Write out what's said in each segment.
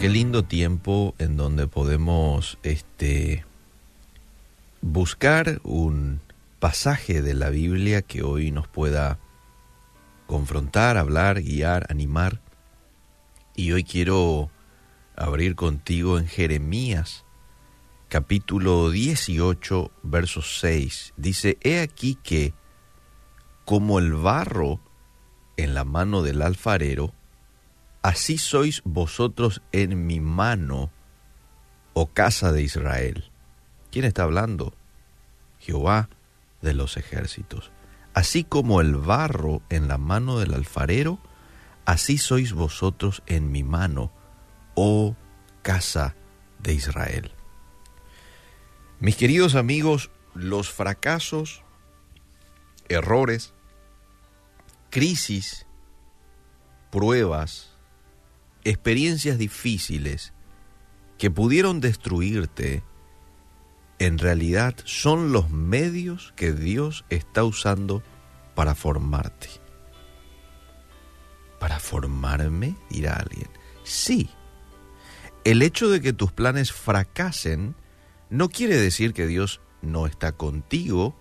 Qué lindo tiempo en donde podemos este, buscar un pasaje de la Biblia que hoy nos pueda confrontar, hablar, guiar, animar. Y hoy quiero abrir contigo en Jeremías, capítulo 18, verso 6. Dice, He aquí que, como el barro en la mano del alfarero, así sois vosotros en mi mano, oh casa de Israel. ¿Quién está hablando? Jehová de los ejércitos. Así como el barro en la mano del alfarero, así sois vosotros en mi mano, oh casa de Israel. Mis queridos amigos, los fracasos, errores, crisis, pruebas, experiencias difíciles que pudieron destruirte, en realidad son los medios que Dios está usando para formarte. ¿Para formarme? dirá alguien. Sí. El hecho de que tus planes fracasen no quiere decir que Dios no está contigo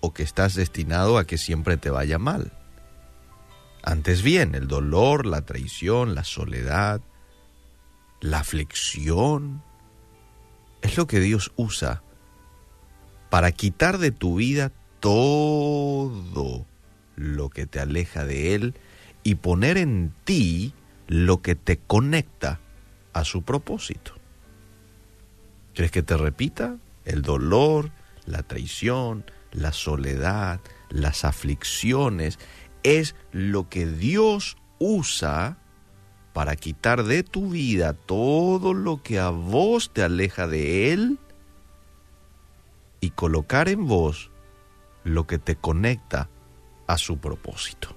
o que estás destinado a que siempre te vaya mal. Antes bien, el dolor, la traición, la soledad, la aflicción, es lo que Dios usa para quitar de tu vida todo lo que te aleja de Él y poner en ti lo que te conecta a su propósito. ¿Quieres que te repita? El dolor, la traición, la soledad, las aflicciones, es lo que Dios usa para quitar de tu vida todo lo que a vos te aleja de Él y colocar en vos lo que te conecta a su propósito.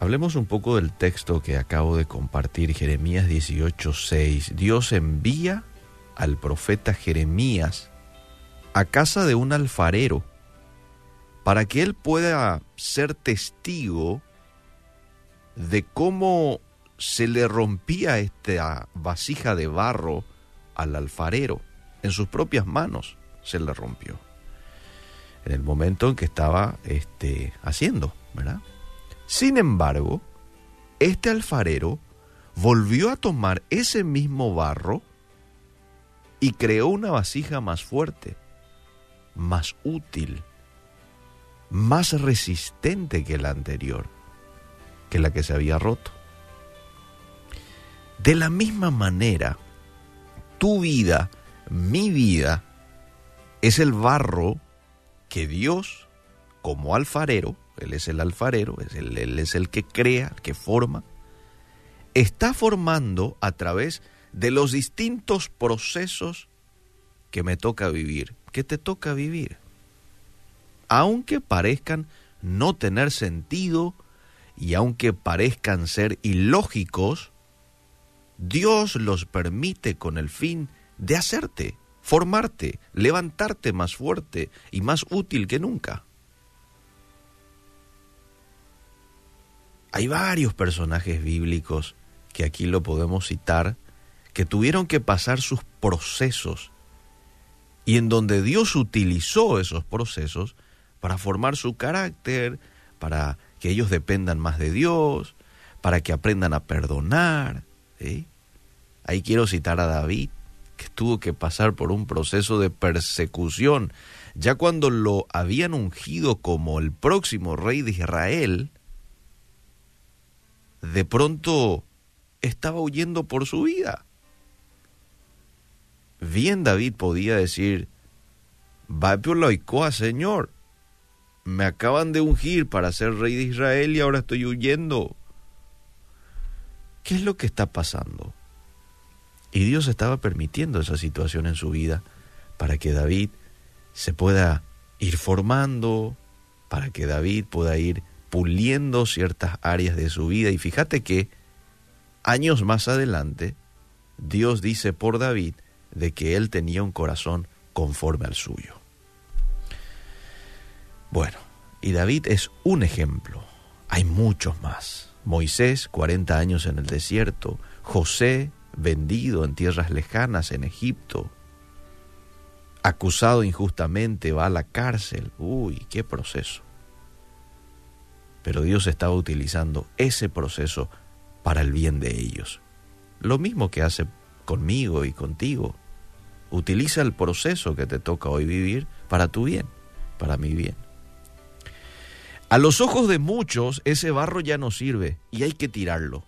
Hablemos un poco del texto que acabo de compartir, Jeremías 18:6. Dios envía al profeta Jeremías a casa de un alfarero para que él pueda ser testigo de cómo se le rompía esta vasija de barro al alfarero. En sus propias manos se le rompió. En el momento en que estaba este, haciendo, ¿verdad? Sin embargo, este alfarero volvió a tomar ese mismo barro y creó una vasija más fuerte, más útil, más resistente que la anterior, que la que se había roto. De la misma manera, tu vida, mi vida, es el barro que Dios, como alfarero, Él es el alfarero, Él es el que crea, que forma, está formando a través de los distintos procesos que me toca vivir, que te toca vivir aunque parezcan no tener sentido y aunque parezcan ser ilógicos, Dios los permite con el fin de hacerte, formarte, levantarte más fuerte y más útil que nunca. Hay varios personajes bíblicos que aquí lo podemos citar, que tuvieron que pasar sus procesos y en donde Dios utilizó esos procesos para formar su carácter, para que ellos dependan más de Dios, para que aprendan a perdonar. Ahí quiero citar a David, que tuvo que pasar por un proceso de persecución. Ya cuando lo habían ungido como el próximo rey de Israel, de pronto estaba huyendo por su vida. Bien David podía decir, va la Señor, me acaban de ungir para ser rey de Israel y ahora estoy huyendo. ¿Qué es lo que está pasando? Y Dios estaba permitiendo esa situación en su vida para que David se pueda ir formando, para que David pueda ir puliendo ciertas áreas de su vida. Y fíjate que años más adelante, Dios dice por David de que él tenía un corazón conforme al suyo. Bueno, y David es un ejemplo. hay muchos más. Moisés, 40 años en el desierto, José, vendido en tierras lejanas en Egipto, acusado injustamente, va a la cárcel. Uy, qué proceso. Pero Dios estaba utilizando ese proceso para el bien de ellos. Lo mismo que hace conmigo y contigo. Utiliza el proceso que te toca hoy vivir para tu bien, para mi bien. A los ojos de muchos ese barro ya no sirve y hay que tirarlo.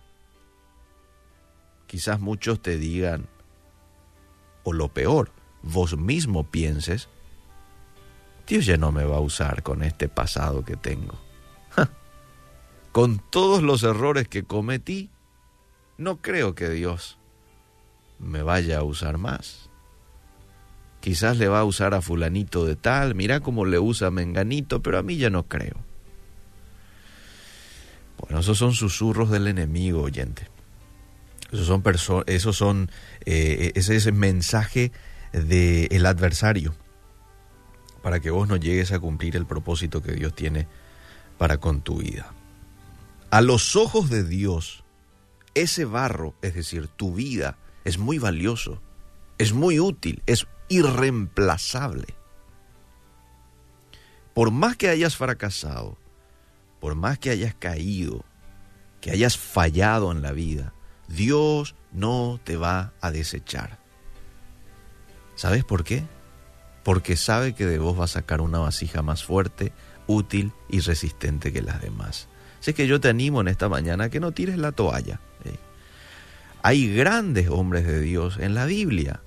Quizás muchos te digan, o lo peor, vos mismo pienses, Dios ya no me va a usar con este pasado que tengo. con todos los errores que cometí, no creo que Dios me vaya a usar más. Quizás le va a usar a fulanito de tal, mira cómo le usa menganito, pero a mí ya no creo. Bueno, esos son susurros del enemigo, oyente. Esos son, esos son eh, ese es el mensaje del adversario para que vos no llegues a cumplir el propósito que Dios tiene para con tu vida. A los ojos de Dios, ese barro, es decir, tu vida, es muy valioso, es muy útil, es irreemplazable. Por más que hayas fracasado, por más que hayas caído, que hayas fallado en la vida, Dios no te va a desechar. ¿Sabes por qué? Porque sabe que de vos va a sacar una vasija más fuerte, útil y resistente que las demás. Así que yo te animo en esta mañana a que no tires la toalla. Hay grandes hombres de Dios en la Biblia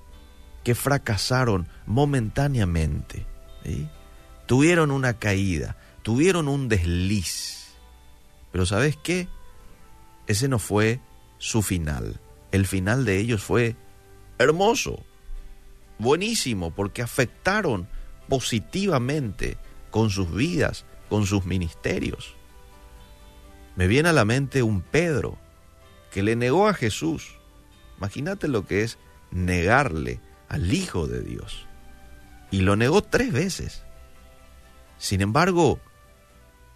que fracasaron momentáneamente. Tuvieron una caída, tuvieron un desliz. Pero ¿sabes qué? Ese no fue su final. El final de ellos fue hermoso, buenísimo, porque afectaron positivamente con sus vidas, con sus ministerios. Me viene a la mente un Pedro que le negó a Jesús. Imagínate lo que es negarle al Hijo de Dios. Y lo negó tres veces. Sin embargo,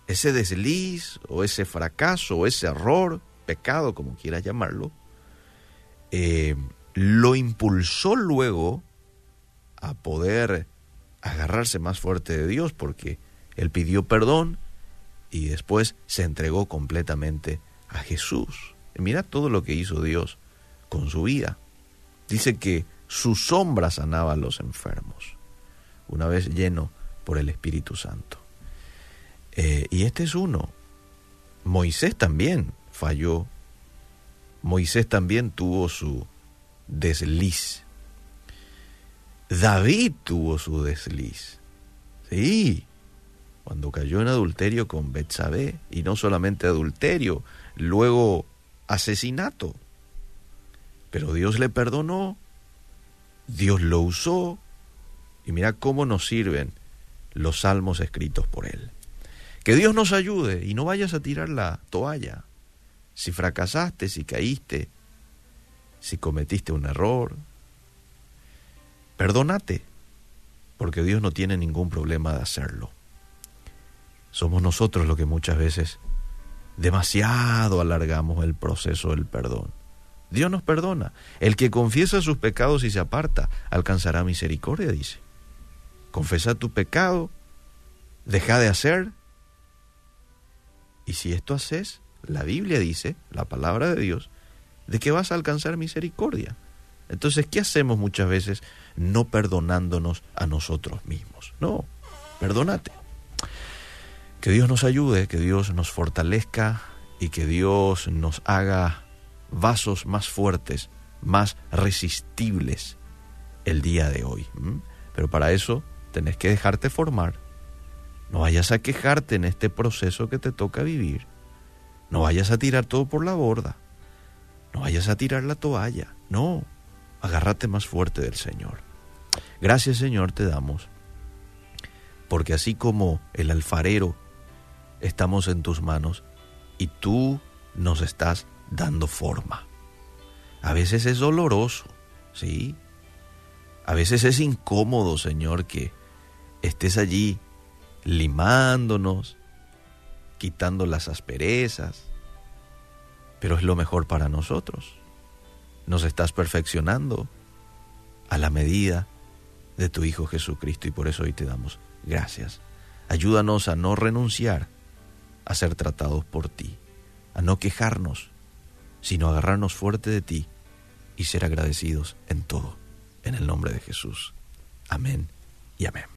ese desliz o ese fracaso o ese error, pecado como quieras llamarlo, eh, lo impulsó luego a poder agarrarse más fuerte de Dios porque él pidió perdón y después se entregó completamente a Jesús. Mira todo lo que hizo Dios con su vida. Dice que su sombra sanaba a los enfermos, una vez lleno por el Espíritu Santo. Eh, y este es uno. Moisés también falló. Moisés también tuvo su desliz. David tuvo su desliz. Sí, cuando cayó en adulterio con Betsabé, y no solamente adulterio, luego asesinato. Pero Dios le perdonó, Dios lo usó, y mira cómo nos sirven los salmos escritos por él. Que Dios nos ayude y no vayas a tirar la toalla. Si fracasaste, si caíste, si cometiste un error, perdónate, porque Dios no tiene ningún problema de hacerlo. Somos nosotros los que muchas veces demasiado alargamos el proceso del perdón. Dios nos perdona. El que confiesa sus pecados y se aparta alcanzará misericordia, dice. Confesa tu pecado, deja de hacer. Y si esto haces, la Biblia dice, la palabra de Dios, de que vas a alcanzar misericordia. Entonces, ¿qué hacemos muchas veces no perdonándonos a nosotros mismos? No, perdónate. Que Dios nos ayude, que Dios nos fortalezca y que Dios nos haga vasos más fuertes, más resistibles el día de hoy. Pero para eso tenés que dejarte formar. No vayas a quejarte en este proceso que te toca vivir. No vayas a tirar todo por la borda. No vayas a tirar la toalla. No, agárrate más fuerte del Señor. Gracias Señor te damos, porque así como el alfarero estamos en tus manos y tú nos estás dando forma. A veces es doloroso, ¿sí? A veces es incómodo, Señor, que estés allí limándonos, quitando las asperezas, pero es lo mejor para nosotros. Nos estás perfeccionando a la medida de tu Hijo Jesucristo y por eso hoy te damos gracias. Ayúdanos a no renunciar a ser tratados por ti, a no quejarnos, sino agarrarnos fuerte de ti y ser agradecidos en todo. En el nombre de Jesús. Amén y amén.